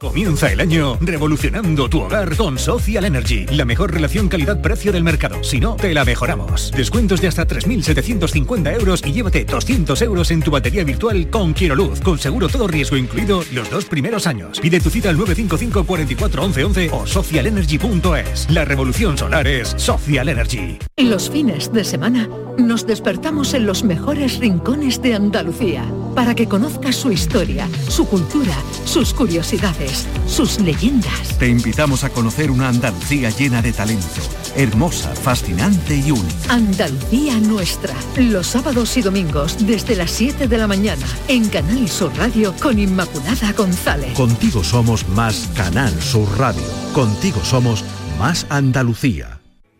Comienza el año revolucionando tu hogar con Social Energy, la mejor relación calidad-precio del mercado. Si no, te la mejoramos. Descuentos de hasta 3.750 euros y llévate 200 euros en tu batería virtual con Luz, con seguro todo riesgo incluido los dos primeros años. Pide tu cita al 955 44 11 o socialenergy.es. La revolución solar es Social Energy. Los fines de semana nos despertamos en los mejores rincones de Andalucía para que conozcas su historia, su cultura, sus curiosidades, sus leyendas. Te invitamos a conocer una Andalucía llena de talento, hermosa, fascinante y única. Andalucía nuestra, los sábados y domingos desde las 7 de la mañana en Canal Sur Radio con Inmaculada González. Contigo somos más Canal Sur Radio. Contigo somos más Andalucía.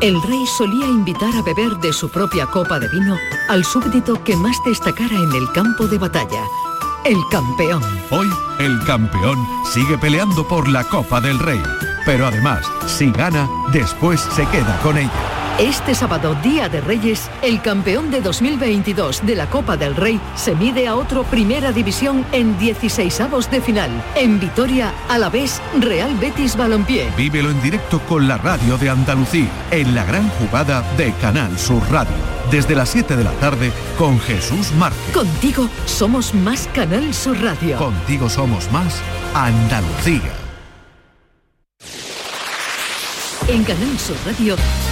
el rey solía invitar a beber de su propia copa de vino al súbdito que más destacara en el campo de batalla, el campeón. Hoy, el campeón sigue peleando por la Copa del Rey, pero además, si gana, después se queda con ella. Este sábado, Día de Reyes, el campeón de 2022 de la Copa del Rey se mide a otro Primera División en 16avos de final. En Vitoria, a la vez, Real Betis Balompié. Vívelo en directo con la radio de Andalucía, en la gran jugada de Canal Sur Radio. Desde las 7 de la tarde con Jesús Márquez. Contigo somos más Canal Sur Radio. Contigo somos más Andalucía. En Canal Sur Radio,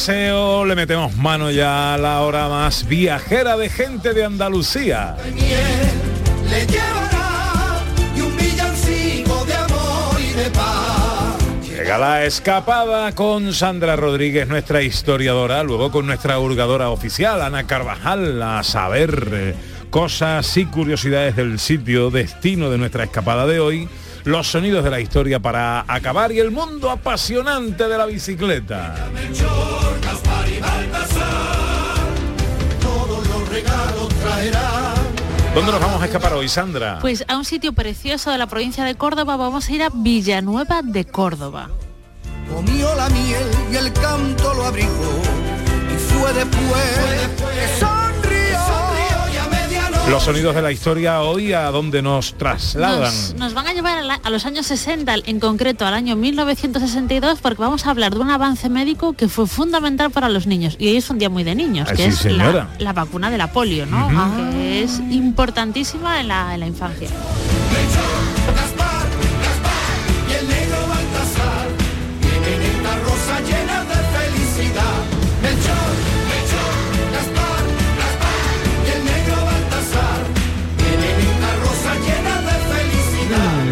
Paseo, le metemos mano ya a la hora más viajera de gente de Andalucía. Llega la escapada con Sandra Rodríguez, nuestra historiadora, luego con nuestra hurgadora oficial, Ana Carvajal, a saber eh, cosas y curiosidades del sitio destino de nuestra escapada de hoy, los sonidos de la historia para acabar y el mundo apasionante de la bicicleta. ¿Dónde nos vamos a escapar hoy, Sandra? Pues a un sitio precioso de la provincia de Córdoba vamos a ir a Villanueva de Córdoba. Comió la miel y el canto lo abrigó. Y fue después. Los sonidos de la historia hoy a dónde nos trasladan. Nos, nos van a llevar a, la- a los años 60, en concreto al año 1962, porque vamos a hablar de un avance médico que fue fundamental para los niños. Y hoy es un día muy de niños, Ah, que sí, es la, la vacuna de la polio, ¿no? Que es importantísima en la, en la infancia.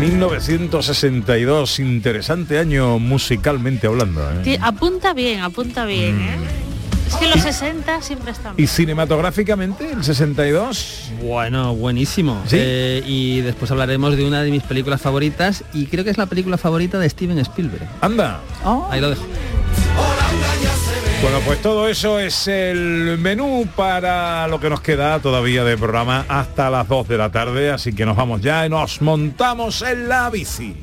1962, interesante año musicalmente hablando. ¿eh? Sí, apunta bien, apunta bien, ¿eh? Es que los 60 siempre están ¿Y cinematográficamente, el 62? Bueno, buenísimo. ¿Sí? Eh, y después hablaremos de una de mis películas favoritas y creo que es la película favorita de Steven Spielberg. Anda. Ahí lo dejo. Bueno, pues todo eso es el menú para lo que nos queda todavía de programa hasta las 2 de la tarde, así que nos vamos ya y nos montamos en la bici.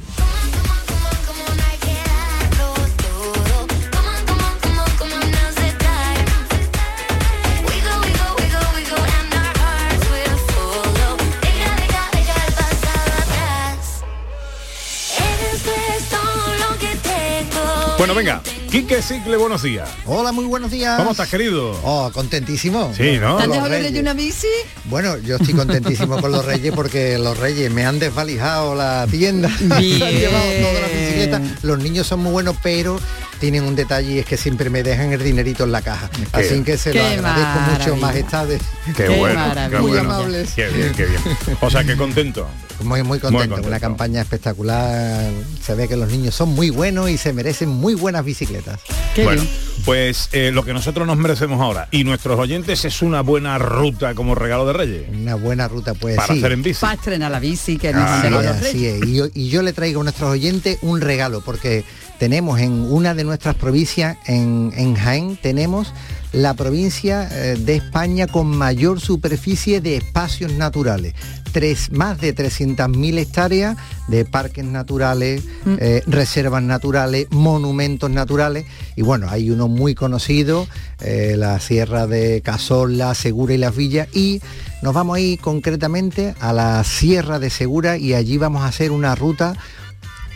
Bueno, venga, Quique Cicle, buenos días. Hola, muy buenos días. ¿Cómo estás, querido? Oh, contentísimo. Sí, ¿no? Con ¿Te has los dejado los reyes. reyes una bici? Bueno, yo estoy contentísimo con los reyes porque los reyes me han desvalijado la tienda. Han llevado. Los niños son muy buenos, pero tienen un detalle y es que siempre me dejan el dinerito en la caja. Qué- Así que se lo agradezco mucho, majestades. Qué, Qué bueno, maravilla. Muy bueno. amables. Qué bien, qué bien. O sea, qué contento. Muy, muy contento. contento. Una campaña espectacular. Se ve que los niños son muy buenos y se merecen muy buenas bicicletas. Qué bueno, bien. pues eh, lo que nosotros nos merecemos ahora y nuestros oyentes es una buena ruta como regalo de Reyes. Una buena ruta, pues para sí. hacer en bici. Para estrenar la bici que nos Ah, han Así es, los así reyes. es. Y yo, y yo le traigo a nuestros oyentes un regalo, porque tenemos en una de nuestras provincias, en, en Jaén, tenemos la provincia eh, de España con mayor superficie de espacios naturales. Tres, más de 300.000 hectáreas de parques naturales, eh, reservas naturales, monumentos naturales. Y bueno, hay uno muy conocido, eh, la Sierra de Cazorla, Segura y Las Villas. Y nos vamos a ir concretamente a la Sierra de Segura y allí vamos a hacer una ruta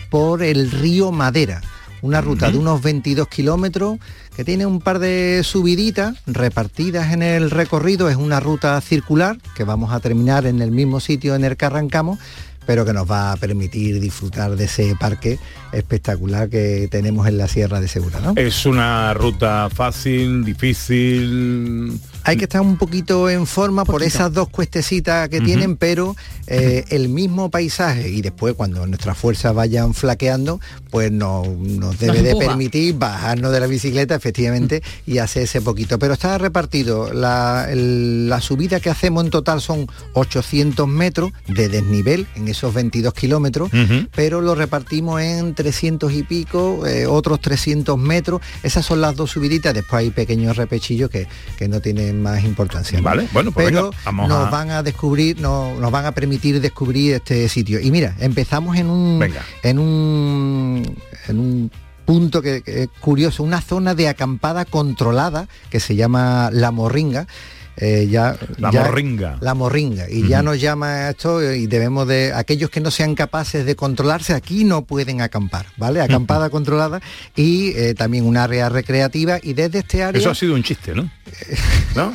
por el río Madera. Una ruta de unos 22 kilómetros que tiene un par de subiditas repartidas en el recorrido. Es una ruta circular que vamos a terminar en el mismo sitio en el que arrancamos, pero que nos va a permitir disfrutar de ese parque espectacular que tenemos en la Sierra de Segura. ¿no? Es una ruta fácil, difícil. Hay que estar un poquito en forma por esas dos cuestecitas que tienen, pero eh, el mismo paisaje y después cuando nuestras fuerzas vayan flaqueando, pues no- nos debe de permitir bajarnos de la bicicleta efectivamente y hacer ese poquito. Pero está repartido, la, el- la subida que hacemos en total son 800 metros de desnivel en esos 22 kilómetros, pero lo repartimos en 300 y pico, eh, otros 300 metros. Esas son las dos subiditas, después hay pequeños repechillos que, que no tienen más importancia. ¿no? Vale, bueno, pues pero venga, vamos nos a- van a descubrir, no- nos van a permitir descubrir este sitio. Y mira, empezamos en un Venga. en un en un punto que, que es curioso, una zona de acampada controlada que se llama La Morringa. Eh, ya, La ya- Morringa. La Morringa. Y ya nos llama esto y debemos de, aquellos que no sean capaces de controlarse, aquí no pueden acampar, ¿vale? Acampada controlada y eh, también un área recreativa y desde este área Eso ha sido un chiste, ¿no? ¿No?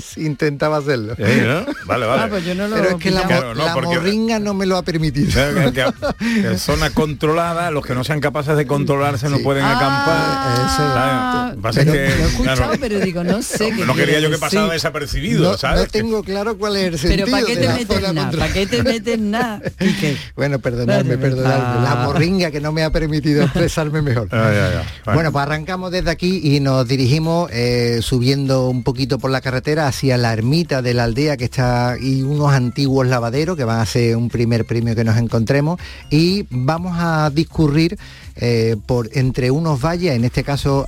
sí, intentaba hacerlo. Eh, ¿no? Vale, vale. Ah, pues yo no lo Pero es que la, Claro, no, la porque- morringa no me lo ha permitido. Que- que- que zona controlada, los que no sean capaces de controlarse no pueden Ah, acampar. ¿sabes? Pasa pero que, lo he escuchado, claro, pero digo, no sé. qué no quería yo que pasara decir. desapercibido, No, ¿sabes? no tengo claro cuál es el sentido Pero ¿para qué de te metes nada? ¿Para qué te metes nada? Bueno, perdonadme, perdonadme. La ah. morringa que no me ha permitido expresarme mejor. Ah, ya, ya. Bueno, pues arrancamos desde aquí y nos dirigimos eh, subiendo un poquito por la carretera hacia la ermita de la aldea que está y unos antiguos lavaderos que van a ser un primer premio que nos encontremos y vamos a discurrir eh, por entre unos valles, en este caso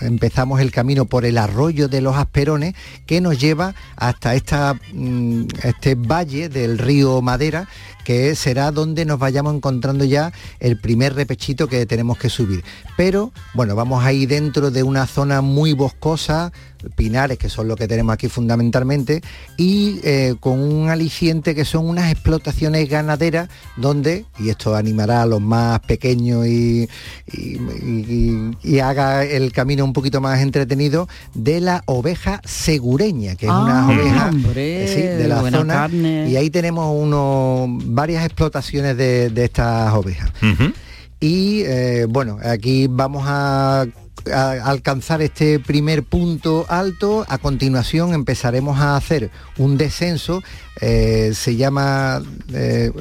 empezamos el camino por el arroyo de los Asperones que nos lleva hasta esta, mm, este valle del río Madera que será donde nos vayamos encontrando ya el primer repechito que tenemos que subir. Pero bueno, vamos a ir dentro de una zona muy boscosa, pinares, que son lo que tenemos aquí fundamentalmente, y eh, con un aliciente que son unas explotaciones ganaderas donde, y esto animará a los más pequeños y, y- y- y haga el camino un poquito más entretenido, de la oveja segureña, que es una Ah, oveja hombre, eh, sí, de la zona. carne. Y ahí tenemos unos, varias explotaciones de, de estas ovejas. Y eh, bueno, aquí vamos a, alcanzar este primer punto alto. A continuación empezaremos a hacer un descenso. eh, se llama, eh,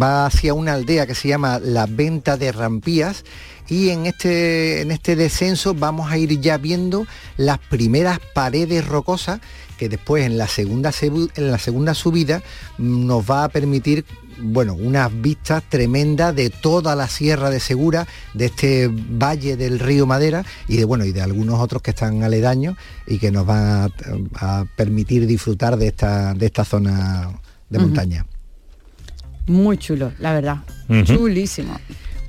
va hacia una aldea que se llama La Venta de Rampías. Y en este, en este descenso vamos a ir ya viendo las primeras paredes rocosas que después en la segunda, en la segunda subida mm, nos va a permitir bueno, unas vistas tremendas de toda la Sierra de Segura, de este valle del río Madera y de bueno y de algunos otros que están aledaños y que nos van a, a permitir disfrutar de esta, de esta zona de montaña. Muy chulo, la verdad. Ujú. Chulísimo.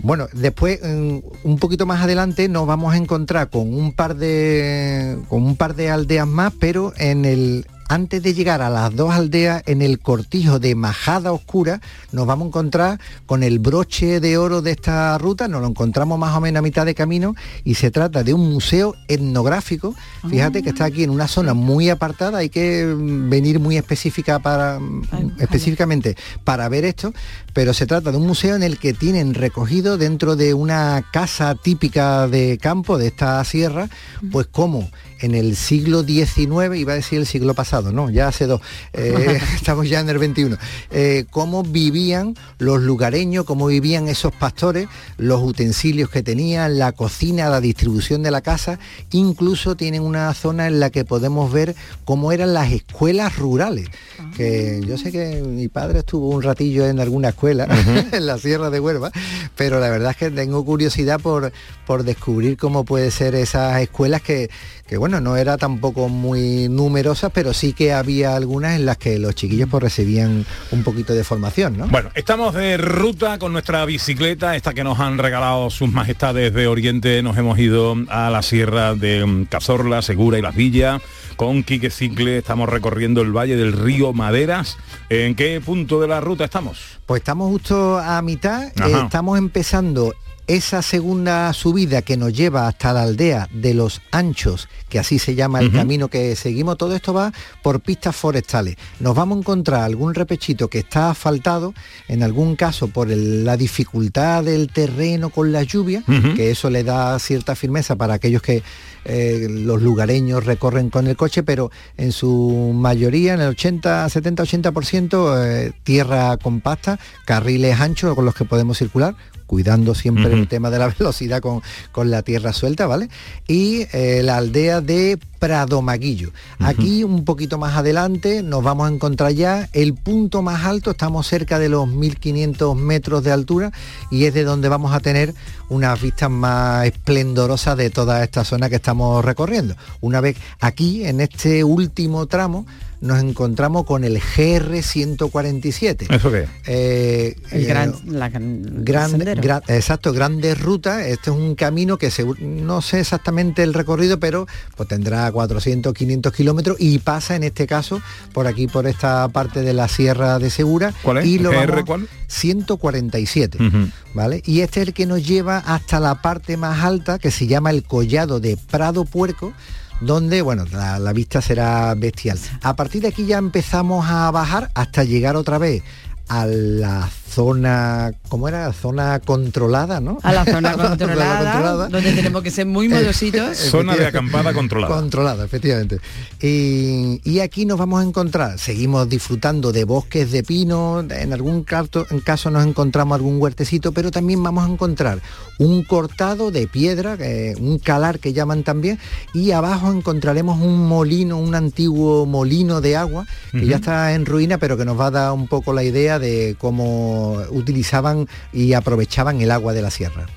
Bueno, después un poquito más adelante nos vamos a encontrar con un par de con un par de aldeas más, pero en el antes de llegar a las dos aldeas, en el cortijo de Majada Oscura, nos vamos a encontrar con el broche de oro de esta ruta, nos lo encontramos más o menos a mitad de camino y se trata de un museo etnográfico. Fíjate que está aquí en una zona muy apartada, hay que mm, venir muy específica para mm, específicamente para ver esto, pero se trata de un museo en el que tienen recogido dentro de una casa típica de campo de esta sierra, pues cómo en el siglo XIX, iba a decir el siglo pasado, no, ya hace dos, eh, estamos ya en el XXI, eh, cómo vivían los lugareños, cómo vivían esos pastores, los utensilios que tenían, la cocina, la distribución de la casa, incluso tienen una zona en la que podemos ver cómo eran las escuelas rurales, que yo sé que mi padre estuvo un ratillo en alguna escuela, en la Sierra de Huelva, pero la verdad es que tengo curiosidad por, por descubrir cómo puede ser esas escuelas que, que bueno, no era tampoco muy numerosas, pero sí que había algunas en las que los chiquillos pues recibían un poquito de formación, ¿no? Bueno, estamos de ruta con nuestra bicicleta, esta que nos han regalado sus majestades de Oriente. Nos hemos ido a la sierra de mm, Cazorla, Segura y Las Villas. Con Quique Cicle estamos recorriendo el valle del río Maderas. ¿En qué punto de la ruta estamos? Pues estamos justo a mitad, eh, estamos empezando esa segunda subida que nos lleva hasta la aldea de los Anchos, que así se llama el camino que seguimos, todo esto va por pistas forestales. Nos vamos a encontrar algún repechito que está asfaltado, en algún caso por el- la dificultad del terreno con la lluvia, que eso le da cierta firmeza para aquellos que eh, los lugareños recorren con el coche, pero en su mayoría, en el 80, 70, 80%, eh, tierra compacta, carriles anchos con los que podemos circular, cuidando siempre el tema de la velocidad con, con la tierra suelta, ¿vale? Y eh, la aldea de Pradomaguillo. Aquí un poquito más adelante nos vamos a encontrar ya el punto más alto, estamos cerca de los 1500 metros de altura y es de donde vamos a tener unas vistas más esplendorosas de toda esta zona que estamos recorriendo. Una vez aquí, en este último tramo, nos encontramos con el GR 147. ¿Eso qué? Eh, El eh, gran, la gran- exacto, grandes rutas. Este es un camino que segu- no sé exactamente el recorrido, pero pues tendrá 400, 500 kilómetros y pasa en este caso por aquí, por esta parte de la Sierra de Segura. ¿Cuál es? Y lo ¿GR vamos- cuál? 147. Ujú. ¿Vale? Y este es el que nos lleva hasta la parte más alta, que se llama el Collado de Prado Puerco, donde, bueno, la, la vista será bestial. A partir de aquí ya empezamos a bajar hasta llegar otra vez a la zona, ¿cómo era? Zona controlada, ¿no? A la zona La controlada, donde tenemos que ser muy modositos. Zona de acampada controlada. Controlada, efectivamente. Y, y aquí nos vamos a encontrar, seguimos disfrutando de bosques de pino, en algún caso, en caso nos encontramos algún huertecito, pero también vamos a encontrar un cortado de piedra, eh, un calar que llaman también, y abajo encontraremos un molino, un antiguo molino de agua, que ya está en ruina, pero que nos va a dar un poco la idea de cómo utilizaban y aprovechaban el agua de la sierra.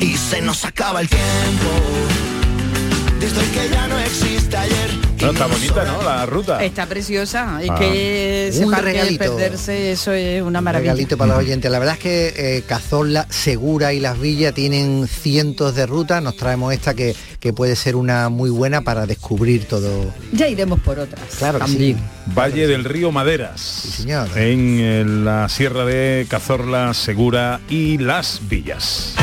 Y se nos acaba el tiempo. Desde que ya no existe ayer. No, está bonita, ¿no? La ruta. Está preciosa y Ah. que Un sepa que regalito. perderse eso es una Un maravilla. regalito para los oyentes. La verdad es que eh, Cazorla, Segura y Las Villas tienen cientos de rutas. Nos traemos esta que, que puede ser una muy buena para descubrir todo. Ya iremos por otras. Claro que también. Valle del río Maderas. señor. En eh, la sierra de Cazorla, Segura y Las Villas.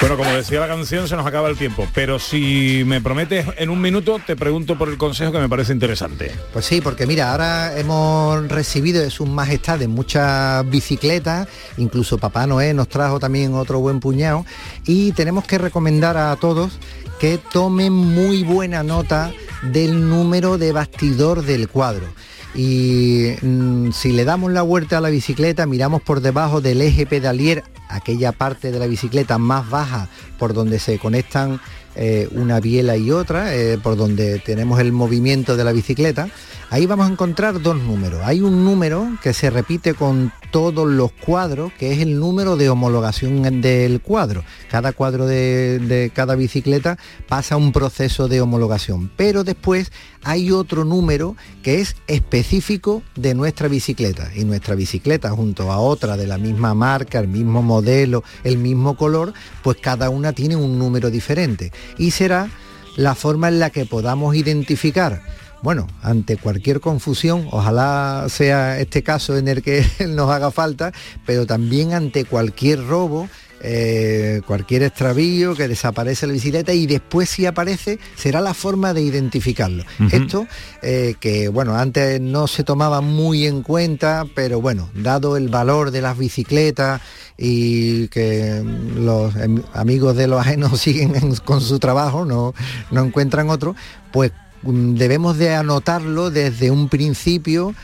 Bueno, como decía la canción, se nos acaba el tiempo, pero si me prometes en un minuto, te pregunto por el consejo que me parece interesante. Pues sí, porque mira, ahora hemos recibido de sus majestades muchas bicicletas, incluso Papá Noé nos trajo también otro buen puñado, y tenemos que recomendar a todos que tomen muy buena nota del número de bastidor del cuadro. Y mm, si le damos la vuelta a la bicicleta, miramos por debajo del eje pedalier, aquella parte de la bicicleta más baja por donde se conectan eh, una biela y otra, eh, por donde tenemos el movimiento de la bicicleta, ahí vamos a encontrar dos números. Hay un número que se repite con todos los cuadros, que es el número de homologación del cuadro. Cada cuadro de, de cada bicicleta pasa un proceso de homologación, pero después hay otro número que es específico de nuestra bicicleta y nuestra bicicleta junto a otra de la misma marca, el mismo modelo, el mismo color, pues cada una tiene un número diferente y será la forma en la que podamos identificar bueno, ante cualquier confusión, ojalá sea este caso en el que nos haga falta, pero también ante cualquier robo, eh, cualquier extravío, que desaparece la bicicleta y después si aparece será la forma de identificarlo. Esto eh, que bueno, antes no se tomaba muy en cuenta, pero bueno, dado el valor de las bicicletas y que los em, amigos de los ajenos siguen en- con su trabajo, no, no encuentran otro, pues debemos de anotarlo desde un principio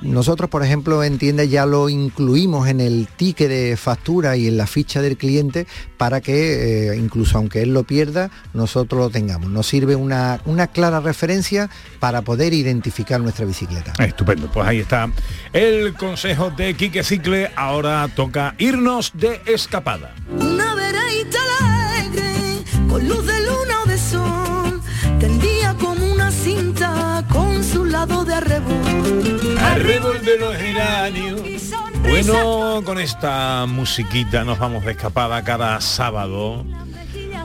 nosotros, por ejemplo, en tiendas ya lo incluimos en el ticket de factura y en la ficha del cliente para que, eh, incluso aunque él lo pierda, nosotros lo tengamos. Nos sirve una, una clara referencia para poder identificar nuestra bicicleta. Estupendo, pues ahí está el consejo de Quique Cicle. Ahora toca irnos de escapada. Una vereita alegre, con luz de luna o de lado de arrebol. Arrebol de los geranios. Bueno, con esta musiquita nos vamos de escapada cada sábado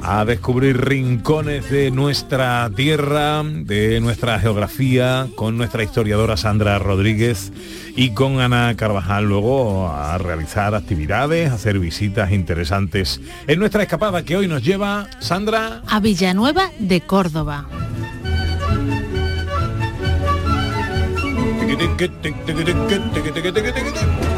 a descubrir rincones de nuestra tierra, de nuestra geografía, con nuestra historiadora Sandra Rodríguez y con Ana Carvajal luego a realizar actividades, hacer visitas interesantes en nuestra escapada que hoy nos lleva Sandra. A Villanueva de Córdoba. Dig-a-dig-a-dig-a-dig-a-dig-a-dig-a-dig-a-dig-a-dig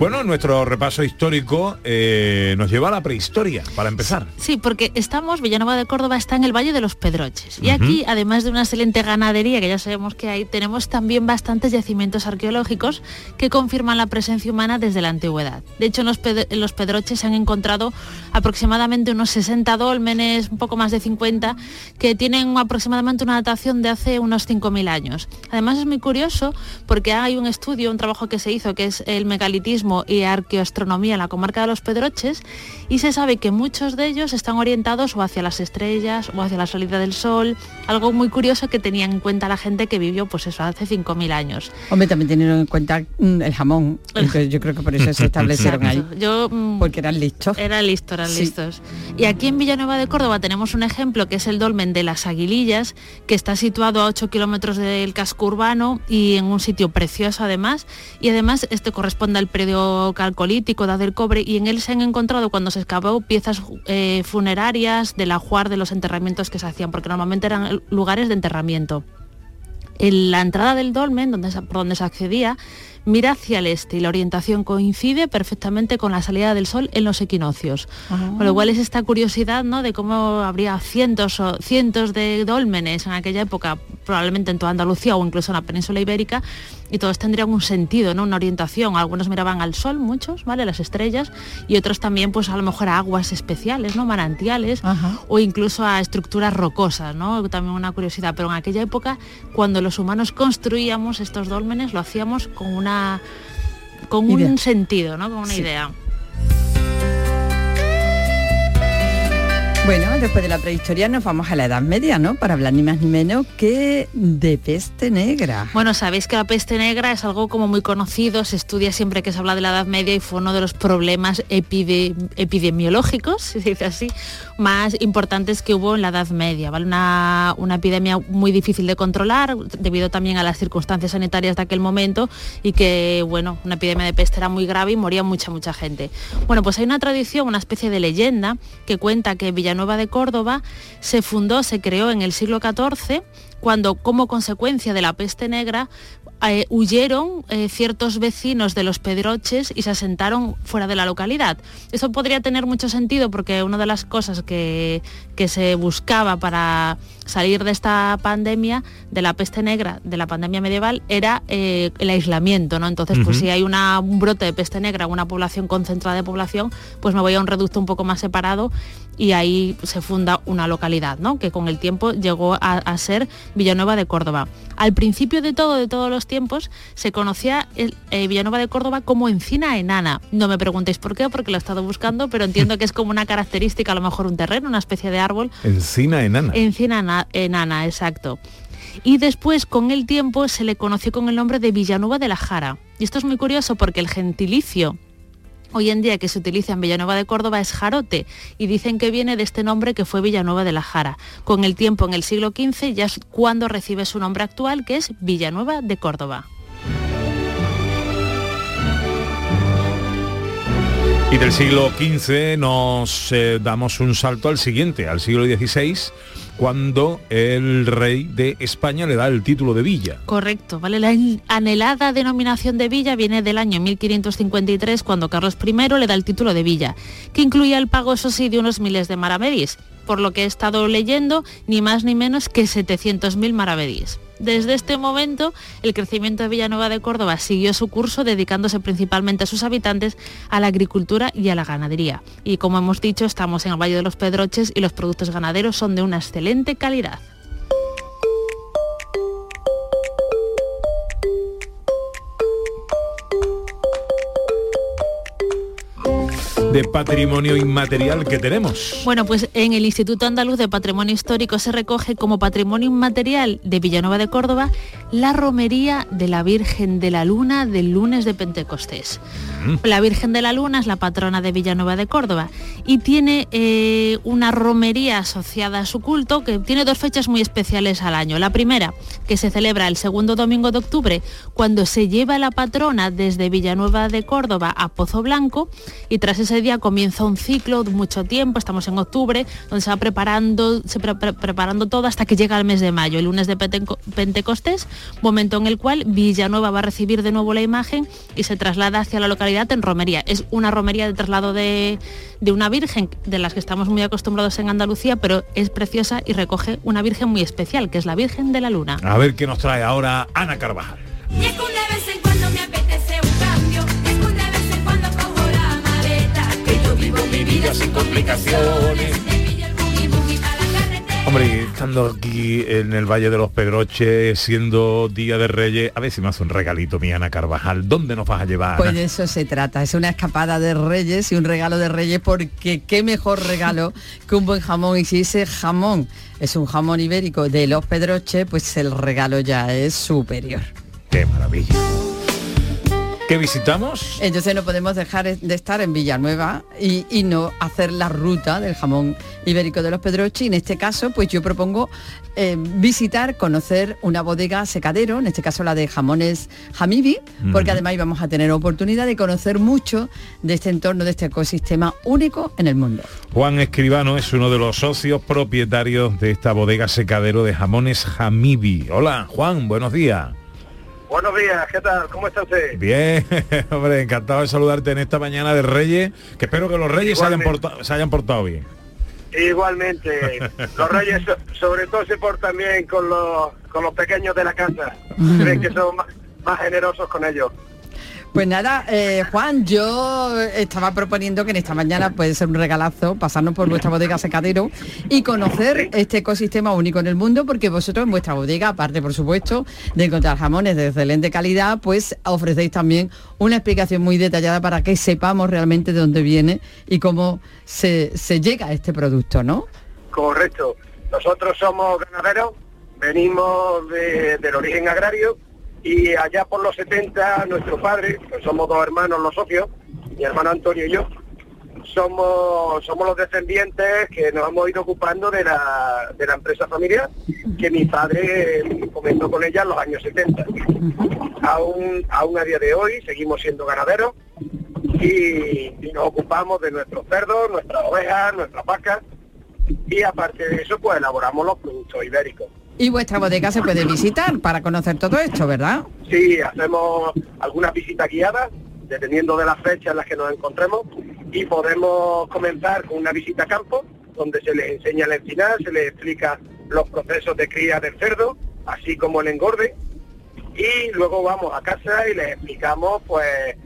Bueno, nuestro repaso histórico eh, nos lleva a la prehistoria, para empezar. Sí, porque estamos, Villanueva de Córdoba está en el Valle de los Pedroches. Y aquí, además de una excelente ganadería, que ya sabemos que hay, tenemos también bastantes yacimientos arqueológicos que confirman la presencia humana desde la antigüedad. De hecho, en los, Ped- en los Pedroches se han encontrado aproximadamente unos 60 dólmenes, un poco más de 50, que tienen aproximadamente una datación de hace unos 5.000 años. Además es muy curioso porque hay un estudio, un trabajo que se hizo, que es el megalitismo y arqueoastronomía en la comarca de los Pedroches, y se sabe que muchos de ellos están orientados o hacia las estrellas o hacia la salida del sol, algo muy curioso que tenían en cuenta la gente que vivió pues eso hace 5.000 años. Hombre, también teniendo en cuenta mm, el jamón. Entonces, yo creo que por eso se establecieron ahí. Yo, mm, Porque eran listos. Eran listos, eran Sí. listos. Y aquí en Villanueva de Córdoba tenemos un ejemplo que es el dolmen de las Aguilillas, que está situado a 8 kilómetros del casco urbano y en un sitio precioso además. Y además este corresponde al periodo calcolítico, edad del cobre, y en él se han encontrado cuando se excavó piezas eh, funerarias del ajuar de los enterramientos que se hacían, porque normalmente eran lugares de enterramiento. En la entrada del dolmen, donde, se- por donde se accedía, mira hacia el este y la orientación coincide perfectamente con la salida del sol en los equinoccios. Con lo cual es esta curiosidad ¿no? de cómo habría cientos o cientos de dólmenes en aquella época, probablemente en toda Andalucía o incluso en la península ibérica, y todos tendrían un sentido, ¿no? una orientación. Algunos miraban al sol, muchos, ¿vale? Las estrellas, y otros también, pues a lo mejor a aguas especiales, ¿no? Manantiales, o incluso a estructuras rocosas, ¿no? También una curiosidad. Pero en aquella época, cuando los humanos construíamos estos dólmenes, lo hacíamos con una con un sentido, ¿no? Con una Sí. idea. Bueno, después de la prehistoria nos vamos a la Edad Media, ¿no? Para hablar ni más ni menos que de peste negra. Bueno, sabéis que la peste negra es algo como muy conocido, se estudia siempre que se habla de la Edad Media y fue uno de los problemas epide- epidemiológicos, si se dice así, más importantes que hubo en la Edad Media. ¿vale? Una, una epidemia muy difícil de controlar debido también a las circunstancias sanitarias de aquel momento y que, bueno, una epidemia de peste era muy grave y moría mucha, mucha gente. Bueno, pues hay una tradición, una especie de leyenda que cuenta que Villanueva de Córdoba se fundó, se creó en el siglo XIV cuando como consecuencia de la peste negra eh, huyeron eh, ciertos vecinos de los Pedroches y se asentaron fuera de la localidad. Eso podría tener mucho sentido porque una de las cosas que, que se buscaba para salir de esta pandemia, de la peste negra, de la pandemia medieval, era eh, el aislamiento, ¿no? Entonces, pues Ujú. si hay una, un brote de peste negra, una población concentrada de población, pues me voy a un reducto un poco más separado y ahí se funda una localidad, ¿no? Que con el tiempo llegó a, a ser Villanueva de Córdoba. Al principio de todo, de todos los tiempos, se conocía el, eh, Villanueva de Córdoba como encina enana. No me preguntéis por qué, porque lo he estado buscando, pero entiendo que es como una característica, a lo mejor un terreno, una especie de árbol, Encina enana. Encina ena- enana, exacto. Y después, con el tiempo, se le conoció con el nombre de Villanueva de la Jara. Y esto es muy curioso porque el gentilicio hoy en día que se utiliza en Villanueva de Córdoba es jarote y dicen que viene de este nombre que fue Villanueva de la Jara. Con el tiempo en el siglo XV ya es cuando recibe su nombre actual que es Villanueva de Córdoba. Y del siglo XV nos eh, damos un salto al siguiente, al siglo XVI, cuando el rey de España le da el título de villa. Correcto, ¿vale? La anhelada denominación de villa viene del año 1553, cuando Carlos I le da el título de villa, que incluía el pago, eso sí, de unos miles de maravedís, por lo que he estado leyendo, ni más ni menos que 700.000 maravedís. Desde este momento, el crecimiento de Villanueva de Córdoba siguió su curso dedicándose principalmente a sus habitantes, a la agricultura y a la ganadería. Y como hemos dicho, estamos en el Valle de los Pedroches y los productos ganaderos son de una excelente calidad. De patrimonio inmaterial que tenemos. Bueno, pues en el Instituto Andaluz de Patrimonio Histórico se recoge como patrimonio inmaterial de Villanueva de Córdoba la romería de la Virgen de la Luna del lunes de Pentecostés. La Virgen de la Luna es la patrona de Villanueva de Córdoba y tiene eh, una romería asociada a su culto que tiene dos fechas muy especiales al año. La primera, que se celebra el segundo domingo de octubre, cuando se lleva la patrona desde Villanueva de Córdoba a Pozo Blanco y tras ese día comienza un ciclo de mucho tiempo, estamos en octubre, donde se va preparando, se pre- pre- preparando todo hasta que llega el mes de mayo, el lunes de Penteco- Pentecostés, momento en el cual Villanueva va a recibir de nuevo la imagen y se traslada hacia la localidad en romería. Es una romería de traslado de, de una virgen de las que estamos muy acostumbrados en Andalucía, pero es preciosa y recoge una virgen muy especial, que es la Virgen de la Luna. A ver qué nos trae ahora Ana Carvajal. Vida sin complicaciones. Hombre, estando aquí en el Valle de los Pedroches, siendo Día de Reyes, a ver si me hace un regalito mi Ana Carvajal. ¿Dónde nos vas a llevar? Pues de eso se trata, es una escapada de reyes y un regalo de reyes porque qué mejor regalo que un buen jamón y si ese jamón es un jamón ibérico de los Pedroches, pues el regalo ya es superior. Qué maravilla. ¿Qué visitamos? Entonces no podemos dejar de estar en Villanueva y, y no hacer la ruta del jamón ibérico de los Pedroches. Y en este caso, pues yo propongo eh, visitar, conocer una bodega secadero, en este caso la de jamones Hamibi, porque además íbamos a tener oportunidad de conocer mucho de este entorno, de este ecosistema único en el mundo. Juan Escribano es uno de los socios propietarios de esta bodega secadero de jamones Hamibi. Hola, Juan, buenos días. Buenos días, ¿qué tal? ¿Cómo está usted? Bien, hombre, encantado de saludarte en esta mañana de Reyes, que espero que los Reyes se hayan, portado, se hayan portado bien. Igualmente, los reyes so- sobre todo se portan bien con los, con los pequeños de la casa. Creen que son más, más generosos con ellos. Pues nada, eh, Juan, yo estaba proponiendo que en esta mañana puede ser un regalazo pasarnos por vuestra bodega secadero y conocer este ecosistema único en el mundo, porque vosotros en vuestra bodega, aparte por supuesto de encontrar jamones de excelente calidad, pues ofrecéis también una explicación muy detallada para que sepamos realmente de dónde viene y cómo se, se llega a este producto, ¿no? Correcto. Nosotros somos ganaderos, venimos de- del origen agrario y allá por los 70 nuestro padre, pues somos dos hermanos los socios, mi hermano Antonio y yo, somos, somos los descendientes que nos hemos ido ocupando de la, de la empresa familiar que mi padre comenzó con ella en los años 70. Aún, aún a día de hoy seguimos siendo ganaderos y, y nos ocupamos de nuestros cerdos, nuestras ovejas, nuestras vacas y aparte de eso pues elaboramos los productos ibéricos. Y vuestra bodega se puede visitar para conocer todo esto, ¿verdad? Sí, hacemos algunas visitas guiadas, dependiendo de las fechas en las que nos encontremos, y podemos comenzar con una visita a campo, donde se les enseña el encinar, se les explica los procesos de cría del cerdo, así como el engorde, y luego vamos a casa y les explicamos, pues,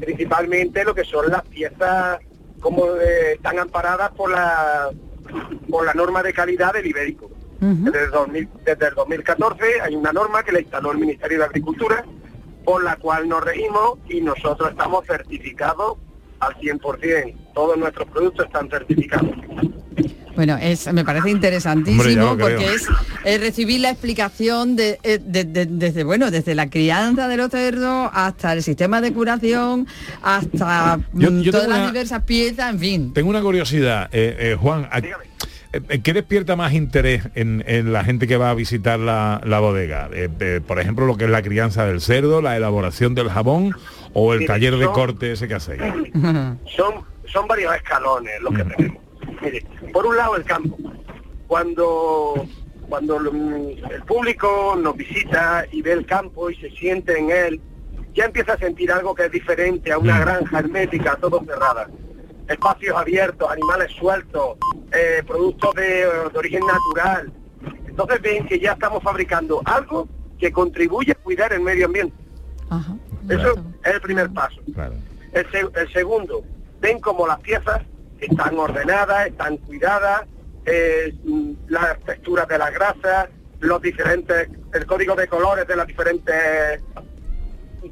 principalmente lo que son las piezas, cómo eh, están amparadas por la, por la norma de calidad del ibérico. Desde, el 2000 desde el 2014 hay una norma que le instaló el Ministerio de Agricultura, por la cual nos regimos y nosotros estamos certificados al 100%. Todos nuestros productos están certificados. Bueno, es, me parece interesantísimo porque es, es recibir la explicación de, eh, de- de- desde bueno desde la crianza de los cerdos hasta el sistema de curación hasta Yo- mm, yo todas las una- diversas piezas, en fin. Tengo una curiosidad, eh, eh, Juan. a- eh, ¿Qué despierta más interés en, en la gente que va a visitar la, la bodega? Eh, eh, por ejemplo, lo que es la crianza del cerdo, la elaboración del jabón o el Mire, taller de corte ese que hacéis. son, son varios escalones los que tenemos. Mire, por un lado el campo. Cuando, cuando mm, el público nos visita y ve el campo y se siente en él, ya empieza a sentir algo que es diferente a una granja hermética, todo cerrada. Espacios abiertos, animales sueltos, eh, productos de, de origen natural. Entonces ven que ya estamos fabricando algo que contribuye a cuidar el medio ambiente. Eso es el primer paso. El, se- el segundo, ven como las piezas están ordenadas, están cuidadas, eh, las texturas de las grasas, los diferentes, el código de colores de las diferentes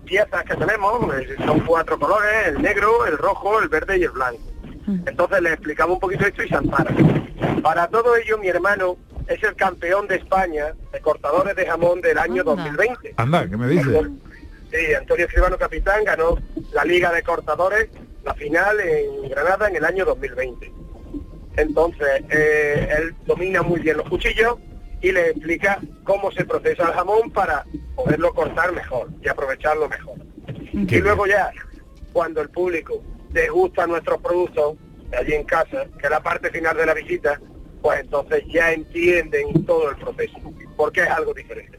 piezas que tenemos, eh, son cuatro colores, el negro, el rojo, el verde y el blanco. Entonces les explicamos un poquito esto y se amparan. Para todo ello, mi hermano es el campeón de España de cortadores de jamón del año 2020. Anda, ¿qué me dices? Sí, Antonio Escribano Capitán ganó la Liga de Cortadores, la final en Granada en el año 2020. Entonces, eh, él domina muy bien los cuchillos y le explica cómo se procesa el jamón para poderlo cortar mejor y aprovecharlo mejor. Y luego ya, cuando el público degusta nuestros productos allí en casa, que es la parte final de la visita, pues entonces ya entienden todo el proceso, porque es algo diferente.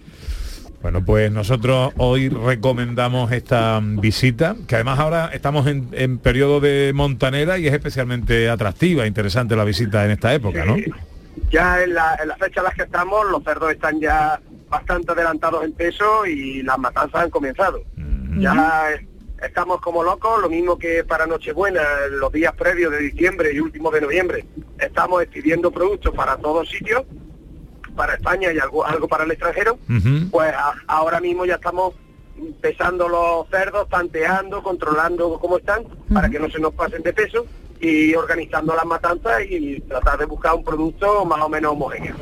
Bueno, pues nosotros hoy recomendamos esta visita, que además ahora estamos en, en periodo de montanera y es especialmente atractiva, interesante la visita en esta época, ¿no? Ya en la, en la fecha en la que estamos, los cerdos están ya bastante adelantados en peso y las matanzas han comenzado. Ya estamos como locos, lo mismo que para Nochebuena, en los días previos de diciembre y últimos de noviembre. Estamos expidiendo productos para todos sitios, para España y algo, algo para el extranjero. Pues a- ahora mismo ya estamos pesando los cerdos, tanteando, controlando cómo están, para que no se nos pasen de peso y organizando las matanzas y tratar de buscar un producto más o menos homogéneo.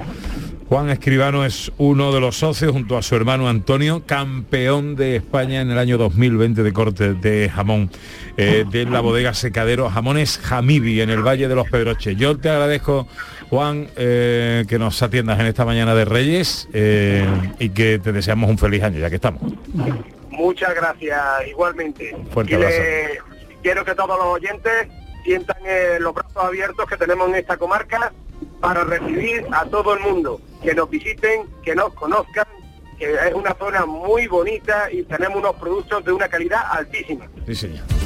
Juan Escribano es uno de los socios junto a su hermano Antonio, campeón de España en el año 2020 de corte de jamón eh, de la bodega Secadero Jamones Jamibi en el Valle de los Pedroches. Yo te agradezco, Juan, eh, que nos atiendas en esta mañana de Reyes eh, y que te deseamos un feliz año, ya que estamos. Muchas gracias, igualmente. Fuerte abrazo. quiero que todos los oyentes sientan los brazos abiertos que tenemos en esta comarca para recibir a todo el mundo, que nos visiten, que nos conozcan, que es una zona muy bonita y tenemos unos productos de una calidad altísima. Sí, señor.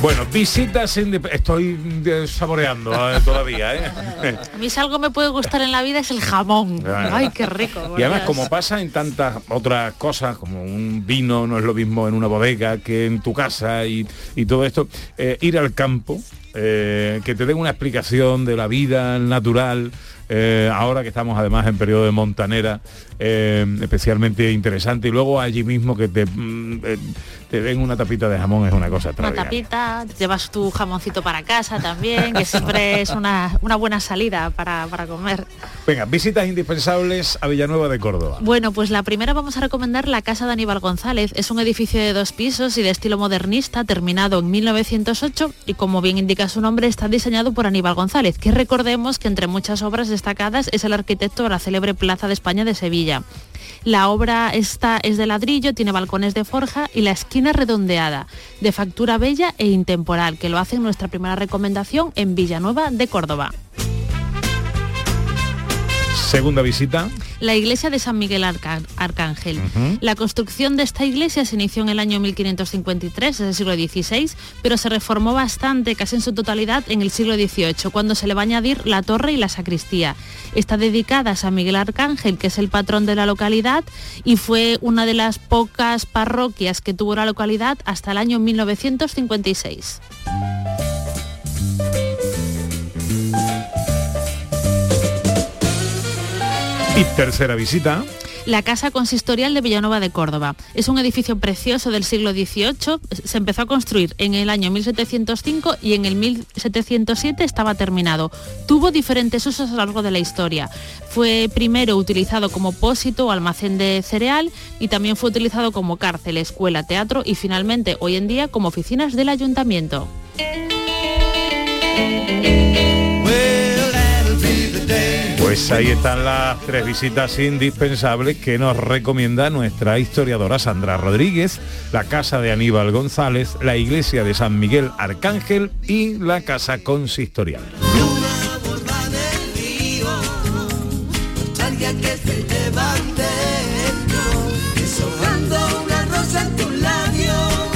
Bueno, visitas indep- Estoy eh, saboreando eh, todavía, ¿eh? A mí si algo me puede gustar en la vida es el jamón. Claro. Ay, qué rico. Y además, Dios. como pasa en tantas otras cosas, como un vino no es lo mismo en una bodega que en tu casa y, y todo esto, eh, ir al campo, eh, que te den una explicación de la vida natural, eh, ahora que estamos además en periodo de montanera, eh, especialmente interesante, y luego allí mismo que te, mm, eh, te den una tapita de jamón es una cosa Una tapita, llevas tu jamoncito para casa también, que siempre es una, una buena salida para, para comer. Venga, visitas indispensables a Villanueva de Córdoba. Bueno, pues la primera vamos a recomendar la Casa de Aníbal González. Es un edificio de dos pisos y de estilo modernista, terminado en 1908 y como bien indica su nombre, está diseñado por Aníbal González, que recordemos que entre muchas obras destacadas es el arquitecto de la célebre Plaza de España de Sevilla. La obra esta es de ladrillo, tiene balcones de forja y la esquina redondeada, de factura bella e intemporal, que lo hace en nuestra primera recomendación en Villanueva de Córdoba. Segunda visita. La iglesia de San Miguel Arca- Arcángel. La construcción de esta iglesia se inició en el año 1553, es el siglo XVI, pero se reformó bastante, casi en su totalidad, en el siglo XVIII, cuando se le va a añadir la torre y la sacristía. Está dedicada a San Miguel Arcángel, que es el patrón de la localidad, y fue una de las pocas parroquias que tuvo la localidad hasta el año 1956. Y tercera visita. la Casa Consistorial de Villanueva de Córdoba. Es un edificio precioso del siglo XVIII. Se empezó a construir en el año 1705 y en el 1707 estaba terminado. Tuvo diferentes usos a lo largo de la historia. Fue primero utilizado como pósito o almacén de cereal y también fue utilizado como cárcel, escuela, teatro y finalmente hoy en día como oficinas del ayuntamiento. Pues ahí están las tres visitas indispensables que nos recomienda nuestra historiadora Sandra Rodríguez, la casa de Aníbal González, la iglesia de San Miguel Arcángel y la casa consistorial.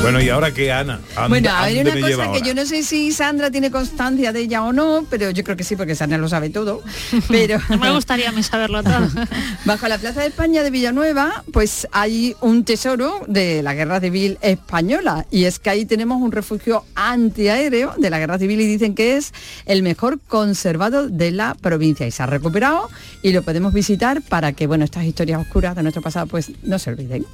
Bueno, ¿y ahora qué, Ana? ¿A Bueno, hay una cosa que ahora? yo no sé si Sandra tiene constancia de ella o no, pero yo creo que sí, porque Sandra lo sabe todo. Pero Me gustaría a mí saberlo todo. Bajo la Plaza de España de Villanueva, pues hay un tesoro de la Guerra Civil Española. Y es que ahí tenemos un refugio antiaéreo de la Guerra Civil y dicen que es el mejor conservado de la provincia. Y se ha recuperado y lo podemos visitar para que, bueno, estas historias oscuras de nuestro pasado pues no se olviden.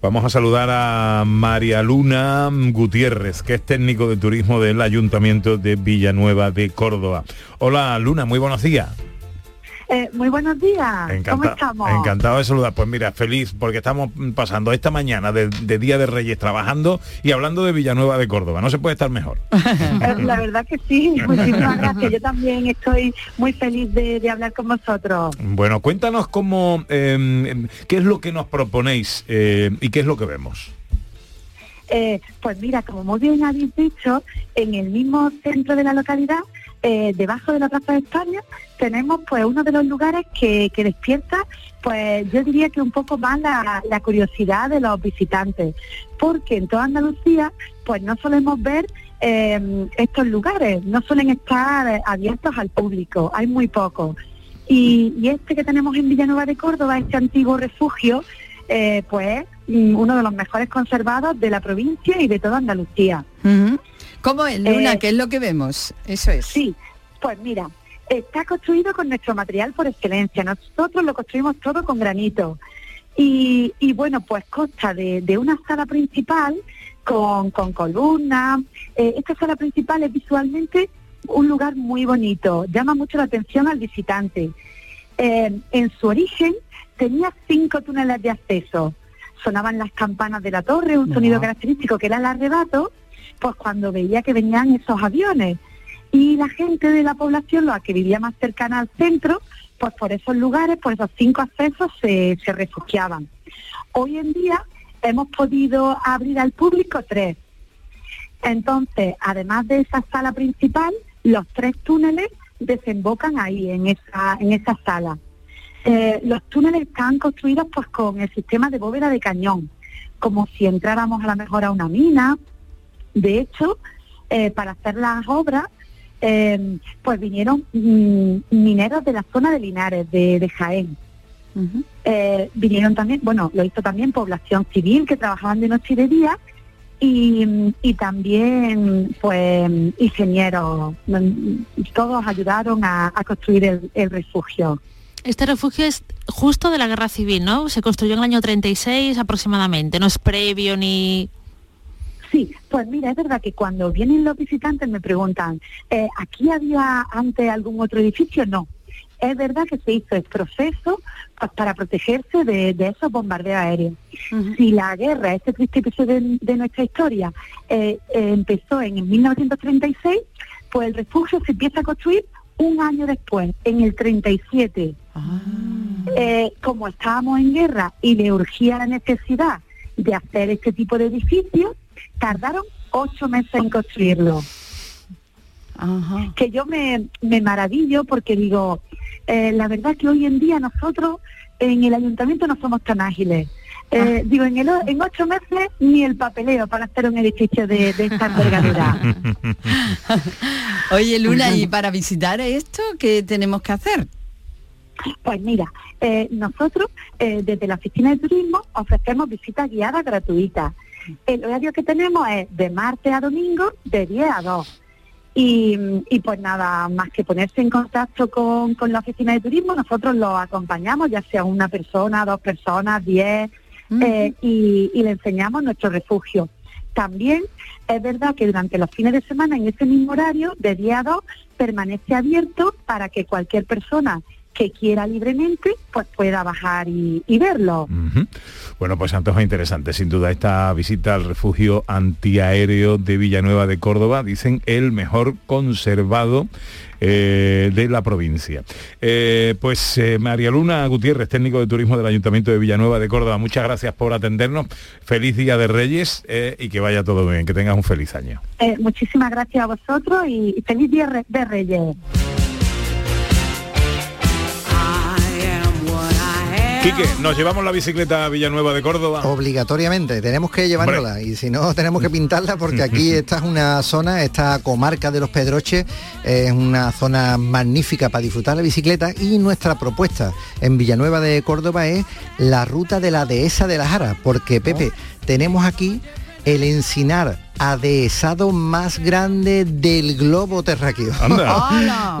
Vamos a saludar a María Luna Gutiérrez, que es técnico de turismo del Ayuntamiento de Villanueva de Córdoba. Hola Luna, muy buenos días. Eh, muy buenos días. ¿Cómo estamos? Encantado de saludar. Pues mira, feliz porque estamos pasando esta mañana de, de Día de Reyes trabajando y hablando de Villanueva de Córdoba. No se puede estar mejor. La verdad que sí. Muchísimas gracias. Yo también estoy muy feliz de, de hablar con vosotros. Bueno, cuéntanos cómo, eh, qué es lo que nos proponéis eh, y qué es lo que vemos. Eh, pues mira, como muy bien habéis dicho, en el mismo centro de la localidad, eh, debajo de la Plaza de España, tenemos pues uno de los lugares que, que despierta, pues yo diría que un poco más la, curiosidad de los visitantes, porque en toda Andalucía, pues no solemos ver eh, estos lugares, no suelen estar abiertos al público, hay muy pocos. Y, este que tenemos en Villanueva de Córdoba, este antiguo refugio, eh, pues mm, uno de los mejores conservados de la provincia y de toda Andalucía. ¿Cómo es, Luna? Eh, ¿Qué es lo que vemos? Eso es. Sí, pues mira, está construido con nuestro material por excelencia. Nosotros lo construimos todo con granito. Y, y bueno, pues consta de, de una sala principal con, con columnas. Eh, esta sala principal es visualmente un lugar muy bonito, llama mucho la atención al visitante. Eh, en su origen tenía cinco túneles de acceso. Sonaban las campanas de la torre, un sonido característico que era el arrebato, pues cuando veía que venían esos aviones. Y la gente de la población, la que vivía más cercana al centro, pues por esos lugares, por esos cinco accesos se, se refugiaban. Hoy en día hemos podido abrir al público tres. Entonces, además de esa sala principal, los tres túneles desembocan ahí, en esa, en esa sala. Eh, los túneles están construidos pues con el sistema de bóveda de cañón, como si entráramos a lo mejor a una mina. De hecho, eh, para hacer las obras, eh, pues vinieron mm, mineros de la zona de Linares, de, de Jaén. Eh, vinieron también, bueno, lo hizo también población civil que trabajaban de noche y de día y, y también pues ingenieros, mm, todos ayudaron a, a construir el, el refugio. Este refugio es justo de la guerra civil, ¿no? Se construyó en el año 36 aproximadamente, no es previo ni... Sí, pues mira, es verdad que cuando vienen los visitantes me preguntan, eh, ¿aquí había antes algún otro edificio? No. Es verdad que se hizo el proceso pues, para protegerse de, de esos bombardeos aéreos. Si la guerra, este triste episodio de, de nuestra historia, eh, eh, empezó en 1936, pues el refugio se empieza a construir un año después, en el 37. Eh, como estábamos en guerra y le urgía la necesidad de hacer este tipo de edificios, tardaron ocho meses en construirlo. Que yo me, me maravillo porque digo, eh, la verdad que hoy en día nosotros en el ayuntamiento no somos tan ágiles. Eh, Digo, en, el, en ocho meses ni el papeleo para hacer un edificio de, de esta envergadura. Oye, Luna, ¿y para visitar esto qué tenemos que hacer? Pues mira, eh, nosotros eh, desde la oficina de turismo ofrecemos visitas guiadas gratuitas. El horario que tenemos es de martes a domingo de 10 a 2. Y, y pues nada, más que ponerse en contacto con, con la oficina de turismo, nosotros lo acompañamos, ya sea una persona, dos personas, diez, eh, y, y le enseñamos nuestro refugio. También es verdad que durante los fines de semana, en ese mismo horario, de día a 2, permanece abierto para que cualquier persona que quiera libremente, pues pueda bajar y, y verlo. Bueno, pues antoja interesante, sin duda, esta visita al refugio antiaéreo de Villanueva de Córdoba, dicen el mejor conservado eh, de la provincia. Eh, pues eh, María Luna Gutiérrez, técnico de turismo del Ayuntamiento de Villanueva de Córdoba, muchas gracias por atendernos. Feliz Día de Reyes y que vaya todo bien, que tengas un feliz año. Muchísimas gracias a vosotros y feliz día de Reyes. Quique, nos llevamos la bicicleta a Villanueva de Córdoba. Obligatoriamente, tenemos que llevárnosla y si no tenemos que pintarla porque aquí esta es una zona, esta comarca de los Pedroches es una zona magnífica para disfrutar la bicicleta y nuestra propuesta en Villanueva de Córdoba es la ruta de la dehesa de la Jara, porque Pepe, tenemos aquí el encinar adhesado más grande del globo terráqueo.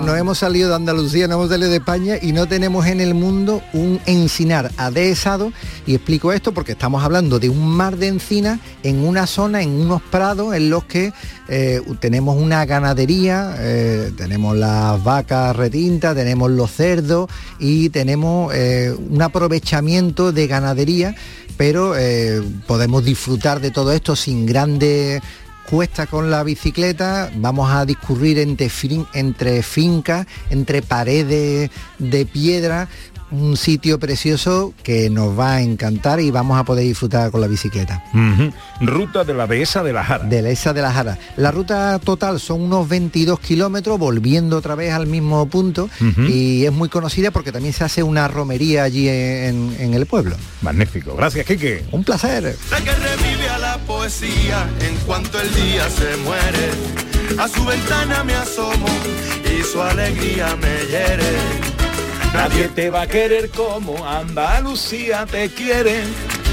No hemos salido de Andalucía, no hemos salido de España y no tenemos en el mundo un encinar adhesado. Y explico esto porque estamos hablando de un mar de encinas en una zona, en unos prados en los que eh, tenemos una ganadería, eh, tenemos las vacas retintas, tenemos los cerdos y tenemos eh, un aprovechamiento de ganadería, pero eh, podemos disfrutar de todo esto sin grandes cuesta con la bicicleta, vamos a discurrir entre, fin- entre fincas, entre paredes de piedra, un sitio precioso que nos va a encantar y vamos a poder disfrutar con la bicicleta. Ruta de la dehesa de la Jara. De la Esa de la Jara. La ruta total son unos 22 kilómetros, volviendo otra vez al mismo punto, y es muy conocida porque también se hace una romería allí en, en el pueblo. Magnífico. Gracias, Quique. Un placer. En cuanto el día se muere. A su ventana me asomo y su alegría me hiere. Nadie te va a querer como Andalucía te quiere.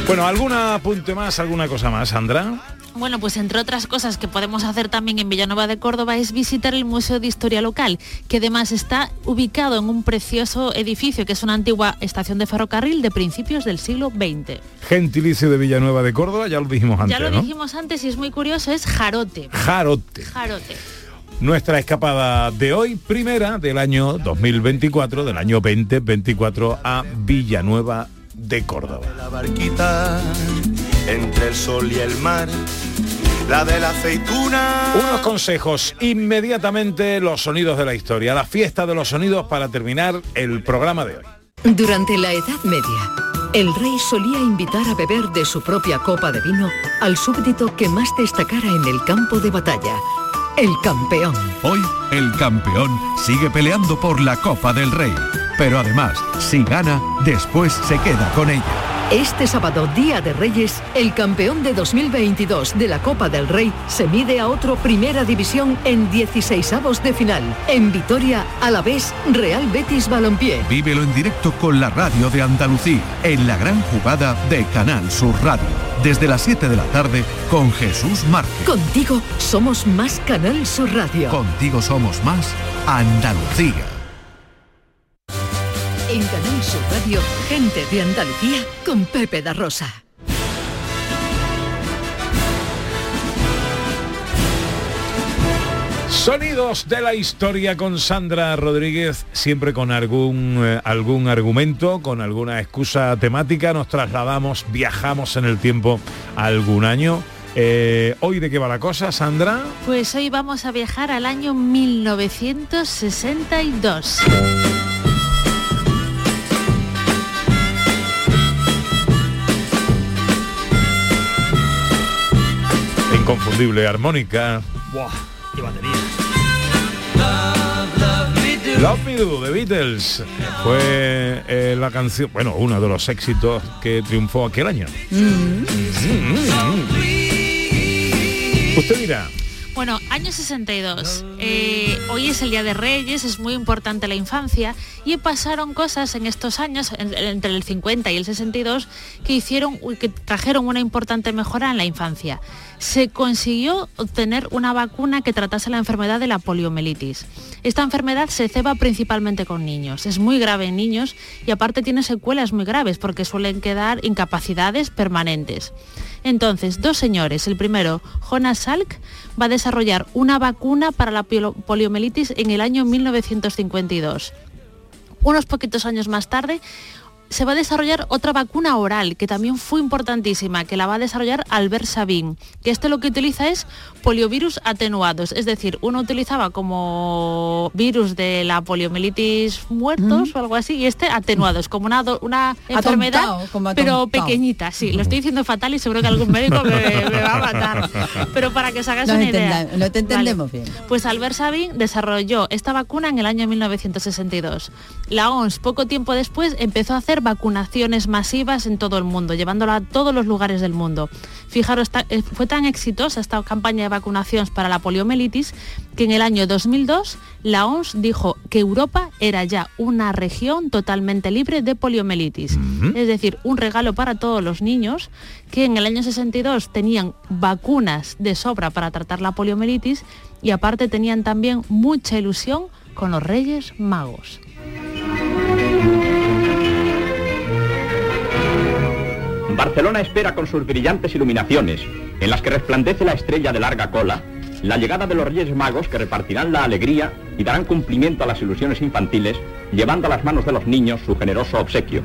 Bueno, ¿algún apunte más, alguna cosa más, Sandra? Bueno, pues entre otras cosas que podemos hacer también en Villanueva de Córdoba es visitar el Museo de Historia Local, que además está ubicado en un precioso edificio que es una antigua estación de ferrocarril de principios del siglo XX. Gentilicio de Villanueva de Córdoba, ya lo dijimos antes, ya lo ¿no? dijimos antes y es muy curioso, es Jarote. Jarote. Jarote. Nuestra escapada de hoy, primera del año 2024, del año 2024 a Villanueva de Córdoba. La barquita entre el sol y el mar. La de la aceituna. Unos consejos, inmediatamente los sonidos de la historia, la fiesta de los sonidos para terminar el programa de hoy. Durante la Edad Media, el rey solía invitar a beber de su propia copa de vino al súbdito que más destacara en el campo de batalla, el campeón. Hoy el campeón sigue peleando por la Copa del Rey, pero además, si gana, después se queda con ella. Este sábado, Día de Reyes, el campeón de 2022 de la Copa del Rey se mide a otro Primera División en 16avos de final. En Vitoria, a la vez, Real Betis Balompié. Vívelo en directo con la radio de Andalucía, en la gran jugada de Canal Sur Radio, desde las 7 de la tarde con Jesús Márquez. Contigo somos más Canal Sur Radio. Contigo somos más Andalucía. En Canal Sur Radio, gente de Andalucía con Pepe da Rosa. Sonidos de la historia con Sandra Rodríguez, siempre con algún, eh, algún argumento, con alguna excusa temática. Nos trasladamos, viajamos en el tiempo a algún año. Eh, ¿Hoy de qué va la cosa, Sandra? Pues hoy vamos a viajar al año 1962. Inconfundible armónica. Buah, qué batería. Love Me Do, The Beatles, fue eh, la canción, bueno, uno de los éxitos que triunfó aquel año. Mm. Usted dirá, Bueno, año 62. Eh, hoy es el Día de Reyes, es muy importante la infancia y pasaron cosas en estos años, en- entre el 50 y el 62, que hicieron, que trajeron una importante mejora en la infancia. Se consiguió obtener una vacuna que tratase la enfermedad de la poliomielitis. Esta enfermedad se ceba principalmente con niños. Es muy grave en niños y aparte tiene secuelas muy graves porque suelen quedar incapacidades permanentes. Entonces, dos señores. El primero, Jonas Salk, va a desarrollar una vacuna para la poliomielitis en el año 1952. Unos poquitos años más tarde, se va a desarrollar otra vacuna oral que también fue importantísima, que la va a desarrollar Albert Sabin, que este lo que utiliza es poliovirus atenuados, es decir, uno utilizaba como virus de la poliomielitis muertos o algo así, y este atenuados, como una, una enfermedad, como pero pequeñita, sí, lo estoy diciendo fatal y seguro que algún médico me, me va a matar, pero para que os hagáis No una idea. no te entendemos Vale. bien. Pues Albert Sabin desarrolló esta vacuna en el año 1962. La OMS poco tiempo después empezó a hacer vacunaciones masivas en todo el mundo, llevándola a todos los lugares del mundo. Fijaros, eh, fue tan exitosa esta campaña de vacunación para la poliomielitis que en el año 2002 la OMS dijo que Europa era ya una región totalmente libre de poliomielitis. Es decir, un regalo para todos los niños que en el año 62 tenían vacunas de sobra para tratar la poliomielitis y aparte tenían también mucha ilusión con los Reyes Magos. Barcelona espera con sus brillantes iluminaciones, en las que resplandece la estrella de larga cola, la llegada de los Reyes Magos que repartirán la alegría y darán cumplimiento a las ilusiones infantiles, llevando a las manos de los niños su generoso obsequio.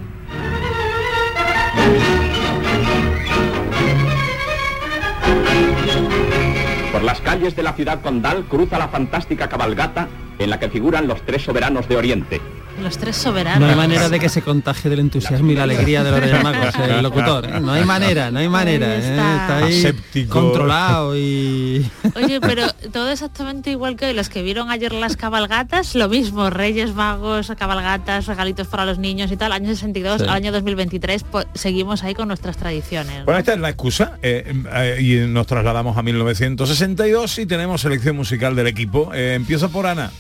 Por las calles de la ciudad condal cruza la fantástica cabalgata en la que figuran los tres soberanos de Oriente. Los tres soberanos. No hay manera de que se contagie del entusiasmo y la alegría de los Reyes Magos, el locutor. ¿eh? No hay manera, no hay manera. Ahí ¿eh? está. Ahí Aséptico. controlado y... Oye, pero todo exactamente igual que hoy. Los que vieron ayer las cabalgatas, lo mismo. Reyes Magos, cabalgatas, regalitos para los niños y tal. Año 62, Sí. año 2023, pues, seguimos ahí con nuestras tradiciones. Bueno, esta es la excusa eh, eh, y nos trasladamos a 1962 y tenemos selección musical del equipo. Eh, empiezo por Ana.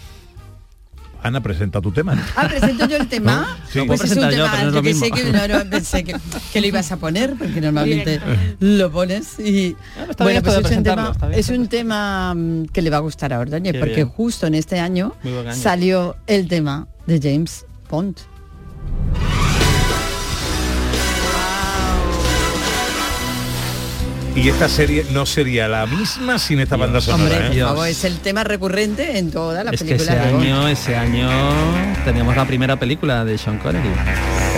Ana, presenta tu tema. Ah, presento yo el tema. Sí. Puedo Pues es un yo, tema pero no es lo que sé mismo. que, no, no, pensé que, que lo ibas a poner, porque normalmente lo pones y bueno, bien pues esto de es un tema, es un tema mm, que le va a gustar a Ordóñez, Qué porque bien. justo en este año año. salió el tema de James Bond. Y esta serie no sería la misma sin esta banda sonora. ¿eh? es el tema recurrente en todas las Es que películas ese de Bond. año, ese año teníamos la primera película de Sean Connery.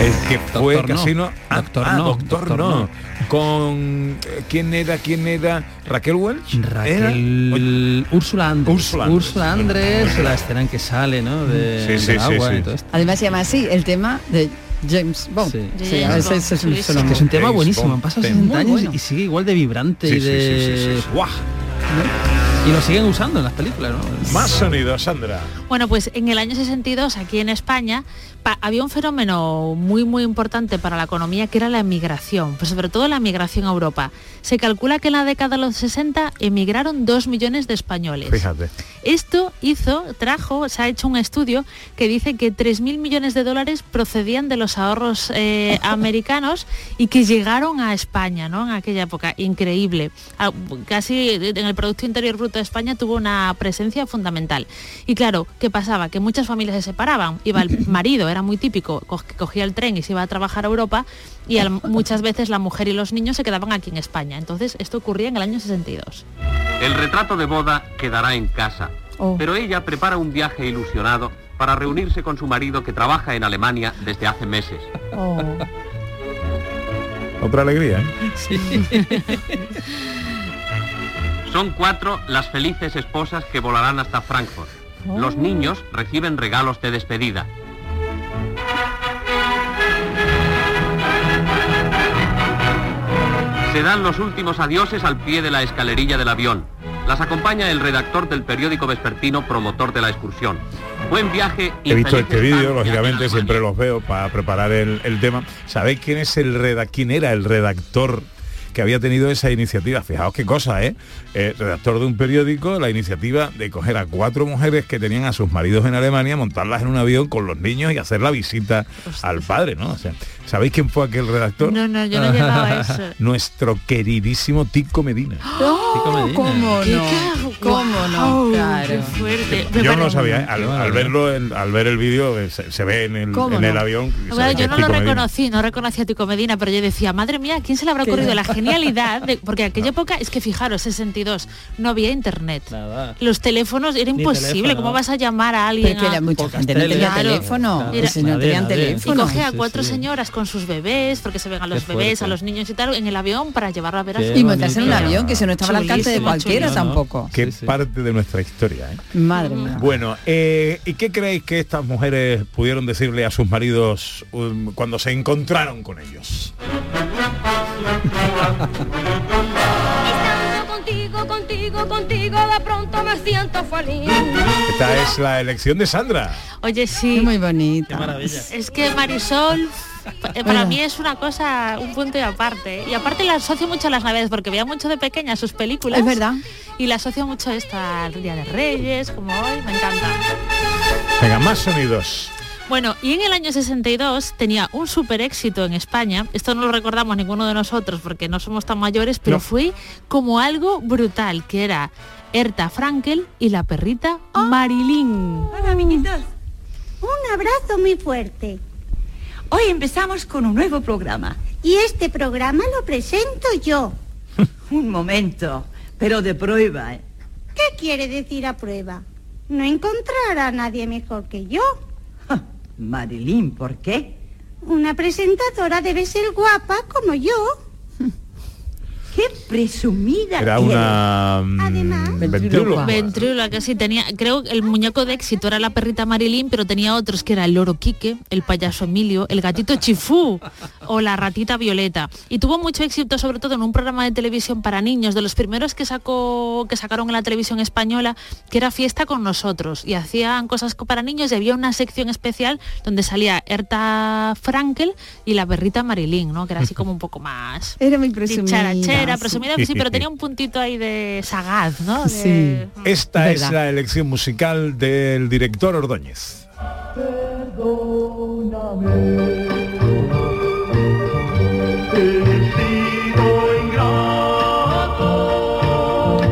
El que fue Doctor casi No. Ah, Doctor ah, No, Doctor, Doctor no. No. Con eh, quién era, quién era Raquel Welch. ¿Era? Raquel, Úrsula Andrés. Úrsula Andrés. Úrsula Andrés, la escena en que sale, ¿no? De, Sí, sí, del sí, agua sí. y todo esto. Además se llama así, el tema de James Bond. Sí. Ese- ese es un solo Es que es un tema buenísimo, han pasado tema. 60 Muy años bueno. y sigue igual de vibrante Sí, y sí, de... sí, sí, sí. ¡Guau! Y lo siguen usando en las películas, ¿no? Más sonido, Sandra. Bueno, pues en el año 62, aquí en España, pa- había un fenómeno muy, muy importante para la economía que era la emigración, pues sobre todo la emigración a Europa. Se calcula que en la década de los 60 emigraron dos millones de españoles. Fíjate. Esto hizo, trajo, se ha hecho un estudio que dice que 3.000 millones de dólares procedían de los ahorros eh, americanos y que llegaron a España, ¿no? En aquella época, increíble. Ah, Casi en el Producto Interior Bruto de España tuvo una presencia fundamental. Y claro, ¿qué pasaba? Que muchas familias se separaban. Iba el marido, era muy típico, que cogía el tren y se iba a trabajar a Europa y al- muchas veces la mujer y los niños se quedaban aquí en España. Entonces, esto ocurría en el año 62. El retrato de boda quedará en casa, Oh. pero ella prepara un viaje ilusionado para reunirse con su marido que trabaja en Alemania desde hace meses. Oh. Otra alegría. ¿eh? Son cuatro las felices esposas que volarán hasta Frankfurt. Los niños reciben regalos de despedida. Se dan los últimos adioses al pie de la escalerilla del avión. Las acompaña el redactor del periódico vespertino promotor de la excursión. Buen viaje y He visto este vídeo, lógicamente siempre los veo para preparar el, el tema. ¿Sabéis quién es el reda quién era el redactor que había tenido esa iniciativa. Fijaos qué cosa, ¿eh? Eh, redactor de un periódico, la iniciativa de coger a cuatro mujeres que tenían a sus maridos en Alemania, montarlas en un avión con los niños y hacer la visita al padre, ¿no? O sea, ¿sabéis quién fue aquel redactor? No, no, yo no he llegado a eso. Nuestro queridísimo Tico Medina. No, ¿Cómo ¿Qué no? ¿Cómo no? Guau, Claro. qué fuerte. Me Yo no lo sabía, ¿eh? al, verlo, al ver el vídeo eh, se, se ve en el, ¿Cómo en no? el avión. Bueno, yo no Tico lo Medina. reconocí, no reconocí a Tico Medina, pero yo decía, madre mía, ¿a quién se le habrá ocurrido la genialidad? de- porque en aquella época, es que fijaros, 62, no había internet. Nada. Los teléfonos, era Ni imposible, teléfono. ¿cómo vas a llamar a alguien? A- mucha gente no tenía teléfono. No tenían nadie. Y cogía a cuatro sí. señoras con sus bebés, porque se ven a los Qué bebés, fuerte. a los niños y tal, en el avión para llevarlo a ver a su Y montarse en un avión, que si no estaba al alcance de cualquiera chulísimo. tampoco. Qué sí. parte de nuestra historia, ¿eh? Madre mía. Bueno, eh, ¿y qué creéis que estas mujeres pudieron decirle a sus maridos um, cuando se encontraron con ellos? Estando contigo, contigo, contigo, de pronto me siento feliz. Esta es la elección de Sandra. Oye, sí. Muy bonita. Qué maravilla. Es que Marisol eh, para Bueno. mí es una cosa, un punto y aparte. Y aparte la asocio mucho a las navidades porque veía mucho de pequeña sus películas. Es verdad. Y la asocio mucho esta al Día de Reyes, como hoy, me encanta. Venga, más sonidos. Bueno, y en el año 62 tenía un super éxito en España. Esto no lo recordamos ninguno de nosotros porque no somos tan mayores, pero No. fue como algo brutal, que era Erta Frankel y la perrita Marilyn. Hola, amiguitos. Un abrazo muy fuerte. Hoy empezamos con un nuevo programa. Y este programa lo presento yo. un momento, pero de prueba. ¿eh? ¿Qué quiere decir a prueba? No encontrará a nadie mejor que yo. Marilyn, ¿por qué? Una presentadora debe ser guapa como yo. ¡Qué presumida Era una mm, ventríloca. Ventríloca, que sí, tenía, creo que el muñeco de éxito era la perrita Marilyn, pero tenía otros que era el loro Quique, el payaso Emilio, el gatito Chifú o la ratita Violeta. Y tuvo mucho éxito, sobre todo en un programa de televisión para niños, de los primeros que sacó, que sacaron en la televisión española, que era Fiesta con nosotros. Y hacían cosas co- para niños y había una sección especial donde salía Erta Frankel y la perrita Marilyn, ¿no? Que era así como un poco más Era muy presumida. Sí. presumida, sí, pero tenía un puntito ahí de sagaz, ¿no? De- Sí. Esta es la elección musical del director Ordóñez.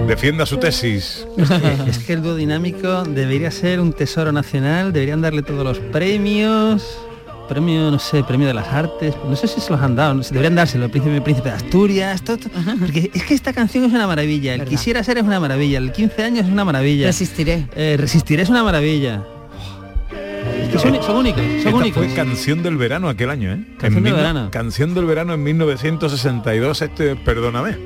Defienda su tesis. Es que, es que el dúo dinámico debería ser un tesoro nacional, deberían darle todos los premios, premio, no sé, premio de las artes, no sé si se los han dado, no sé, deberían dárselo, el príncipe, el príncipe de Asturias, todo, todo, porque es que esta canción es una maravilla, el Verdad. quisiera ser es una maravilla, el 15 años es una maravilla. Resistiré. Eh, resistiré es una maravilla. Es que son, son únicos, son Esta únicos. fue canción del verano aquel año, ¿eh? Canción En del mil- verano. Canción del verano en 1962, este, perdóname,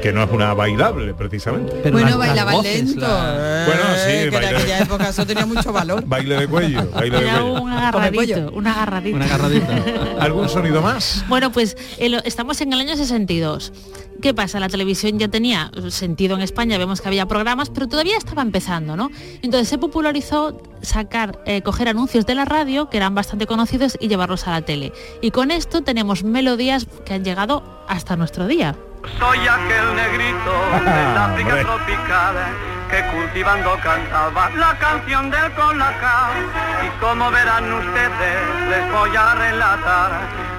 que no es una bailable precisamente. Pero bueno, las- las bailaba voces, lento. la- Bueno, sí, Eh, que en aquella época eso tenía mucho valor. Baile de cuello, baile de Era cuello. un agarradito, un agarradito. Una agarradita. ¿Algún sonido más? Bueno, pues el- estamos en el año 62. ¿Qué pasa? La televisión ya tenía sentido en España, vemos que había programas, pero todavía estaba empezando, ¿no? Entonces se popularizó sacar, eh, coger anuncios de la radio, que eran bastante conocidos, y llevarlos a la tele. Y con esto tenemos melodías que han llegado hasta nuestro día. Soy aquel negrito del África Hombre. tropical que cultivando cantaba la canción del colacao. Y como verán ustedes, les voy a relatar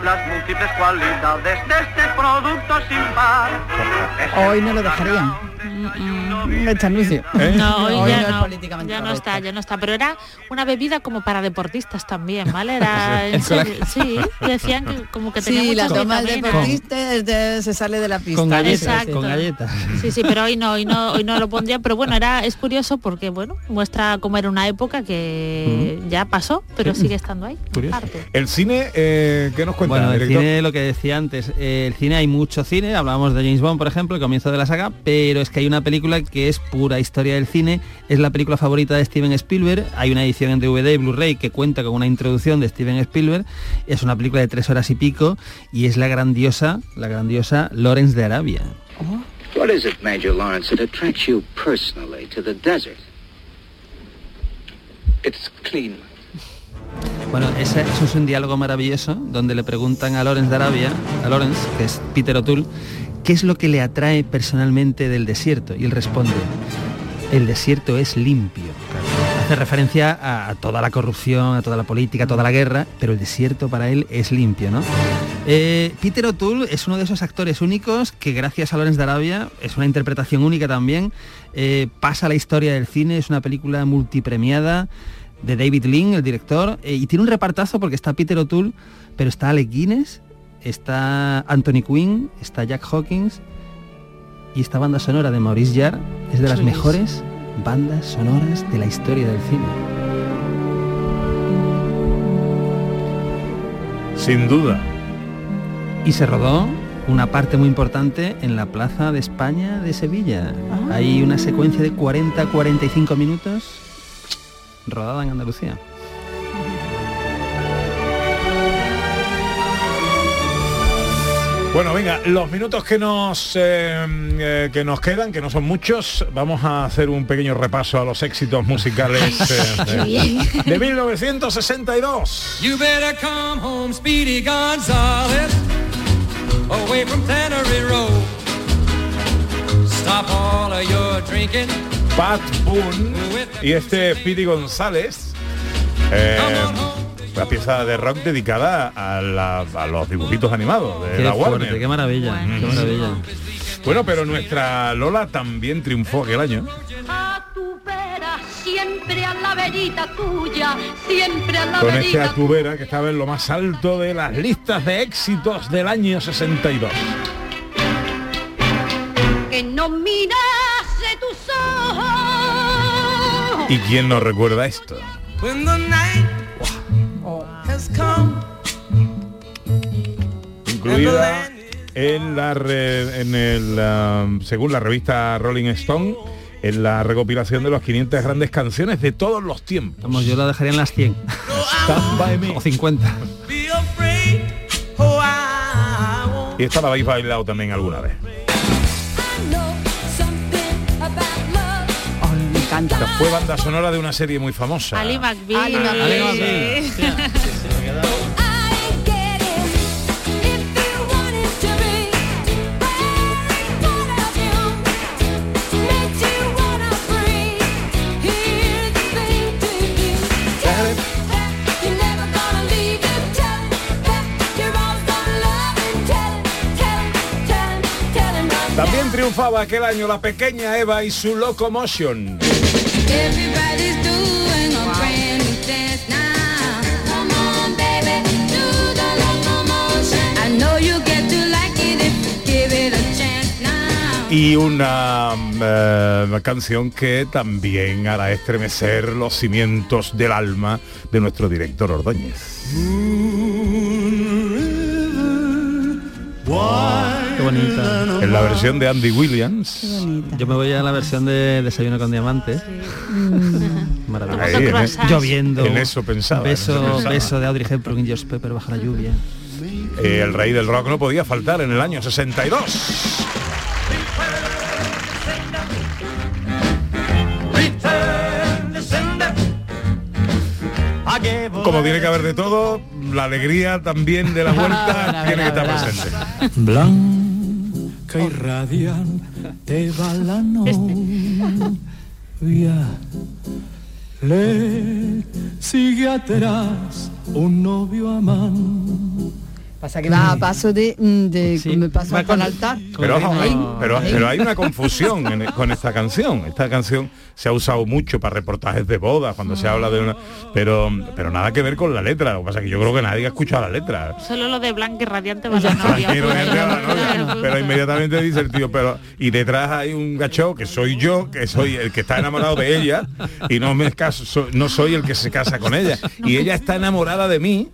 las múltiples cualidades de este producto sin par. Hoy no lo dejarían. Este anuncio. ¿Eh? No, hoy Hoy ya no es no, políticamente ya no está, ya no está. Pero era una bebida como para deportistas también, ¿vale? Era, sí, decían que como que tenía Sí, la muchas toma el deportista se sale de la pista. Con galletas, Exacto. con galletas. Sí, sí, pero hoy no, hoy no, hoy no lo pondría, pero bueno, era es curioso porque bueno, muestra cómo era una época que ya pasó, pero sigue estando ahí. Arte. El cine, eh, ¿qué nos cuenta? Bueno, el director? cine, lo que decía antes, eh, el cine hay mucho cine, hablábamos de James Bond, por ejemplo, el comienzo de la saga, pero es que hay una película que es pura historia del cine, es la película favorita de Steven Spielberg, hay una edición en DVD y Blu-ray que cuenta con una introducción de Steven Spielberg, es una película de tres horas y pico y es la grandiosa, la grandiosa Lawrence de Arabia. What is it, Major Lawrence, that attracts you personally to the desert? It's clean. Bueno, eso es un diálogo maravilloso donde le preguntan a Lawrence de Arabia, a Lawrence, que es Peter O'Toole, ¿qué es lo que le atrae personalmente del desierto? Y él responde, el desierto es limpio. Hace referencia a, a toda la corrupción, a toda la política, a toda la guerra, pero el desierto para él es limpio, ¿no? Eh, Peter O'Toole es uno de esos actores únicos que gracias a Lorenz de Arabia, es una interpretación única también, eh, pasa a la historia del cine, es una película multipremiada de David Lean, el director, eh, y tiene un repartazo porque está Peter O'Toole, pero está Alec Guinness, está Anthony Quinn, está Jack Hawkins y esta banda sonora de Maurice Jarre es de las mejores bandas sonoras de la historia del cine. Sin duda. Y se rodó una parte muy importante en la Plaza de España de Sevilla. Hay una secuencia de 40-45 minutos rodada en Andalucía. Bueno, venga, los minutos que nos eh, eh, que nos quedan, que no son muchos, vamos a hacer un pequeño repaso a los éxitos musicales eh, de, de 1962. You better come home, Speedy Gonzales, away from Tannery Road. Stop all of your drinking. Pat Boone y este Speedy González. eh, una pieza de rock dedicada a, la- a los dibujitos animados de Qué la fuerte, Warner. qué maravilla, qué maravilla. Bueno, pero nuestra Lola también triunfó aquel año. Siempre a la verita tuya, siempre a la Con este verita Atubera que estaba en lo más alto de las listas de éxitos del año 62. que no mirase tus ojos. ¿Y quién nos recuerda esto? When the night has come. Incluida en la re- en el um, según la revista Rolling Stone en la recopilación de las 500 grandes canciones de todos los tiempos. Vamos, yo la dejaría en las 100. O 50. Be afraid. Oh, I won't. Y esta la habéis bailado también alguna vez. me encanta. Esta fue banda sonora de una serie muy famosa. Ali McBeal. Ali McBeal. También triunfaba aquel año la pequeña Eva y su Locomotion. Y una eh, canción que también hará estremecer los cimientos del alma de nuestro director Ordóñez. Bonita. En la versión de Andy Williams. Yo me voy a la versión de Desayuno con Diamantes. Maravilloso. Ahí, en e- Lloviendo. en eso pensaba, en eso Beso, pensaba. beso de Audrey Hepburn y George Pepper bajo la lluvia. Eh, el rey del rock no podía faltar en el año 62. Como tiene que haber de todo, la alegría también de la vuelta tiene que estar presente. Blanca y radiante va la novia. Le sigue atrás un novio amante. Pasa que va a paso de, mm, me paso con- altar. Pero, ojo, hay, pero, hay una confusión en- con esta canción. Esta canción se ha usado mucho para reportajes de bodas, cuando se habla de una... Pero, pero nada que ver con la letra. Lo que pasa es que yo creo que nadie ha escuchado la letra. Solo lo de blanca y radiante va la novia. Quiero gente a la novia, pero inmediatamente dice el tío, pero y detrás hay un gacho que soy yo, que soy el que está enamorado de ella y no me caso, so- no soy el que se casa con ella y ella está enamorada de mí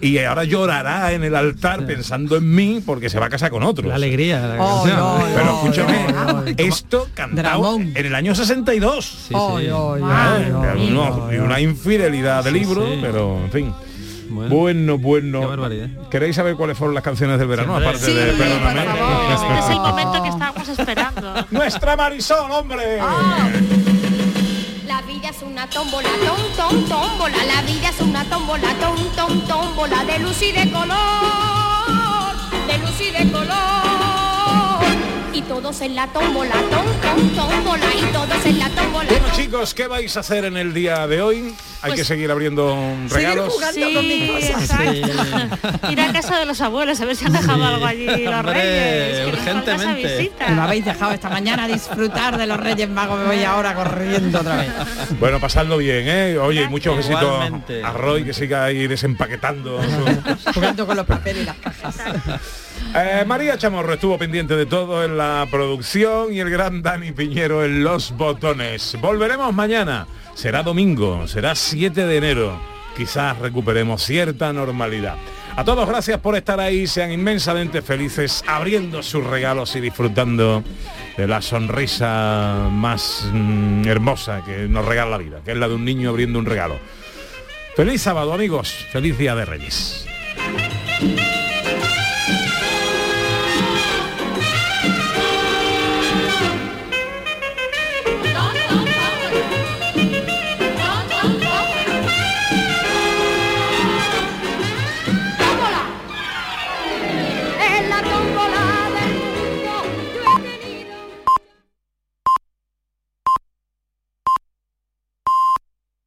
y ahora llorará en el altar pensando en mí porque se va a casar con otro. La alegría. la Oh, no, Pero no, escúchame, no. esto cantado en el año 62. Sí, sí. Ay. y una infidelidad de Sí, libro, sí. pero en fin. Bueno. Bueno. ¿Queréis saber cuáles fueron las canciones del verano? Siempre. Aparte Sí, de Perdóname. Este es el momento que estábamos esperando. Nuestra Marisol, hombre. Es una tómbola, tom, tom, tómbola. La vida es una tómbola, tom, tom, tómbola. De luz y de color, de luz y de color. y todos en la tómbola, tom, tom, tómbola, y todos en la tómbola. Bueno chicos, ¿qué vais a hacer en el día de hoy? Hay que seguir abriendo regalos. Sí, exacto. Ir a casa de los abuelos a ver si han dejado algo allí los Hombre, reyes. que urgentemente. lo habéis dejado esta mañana a disfrutar de los Reyes Magos, me voy ahora corriendo otra vez. Bueno, pasadlo bien, ¿eh? Oye, y muchos besitos Igualmente. a Roy que siga ahí desempaquetando. Jugando con los papeles y las cajas. Eh, María Chamorro estuvo pendiente de todo en la producción y el gran Dani Piñero en los botones. Volveremos mañana. Será domingo, será 7 de enero. Quizás recuperemos cierta normalidad. A todos gracias por estar ahí, sean inmensamente felices abriendo sus regalos y disfrutando de la sonrisa más mm, hermosa que nos regala la vida, que es la de un niño abriendo un regalo. Feliz sábado amigos, feliz día de Reyes.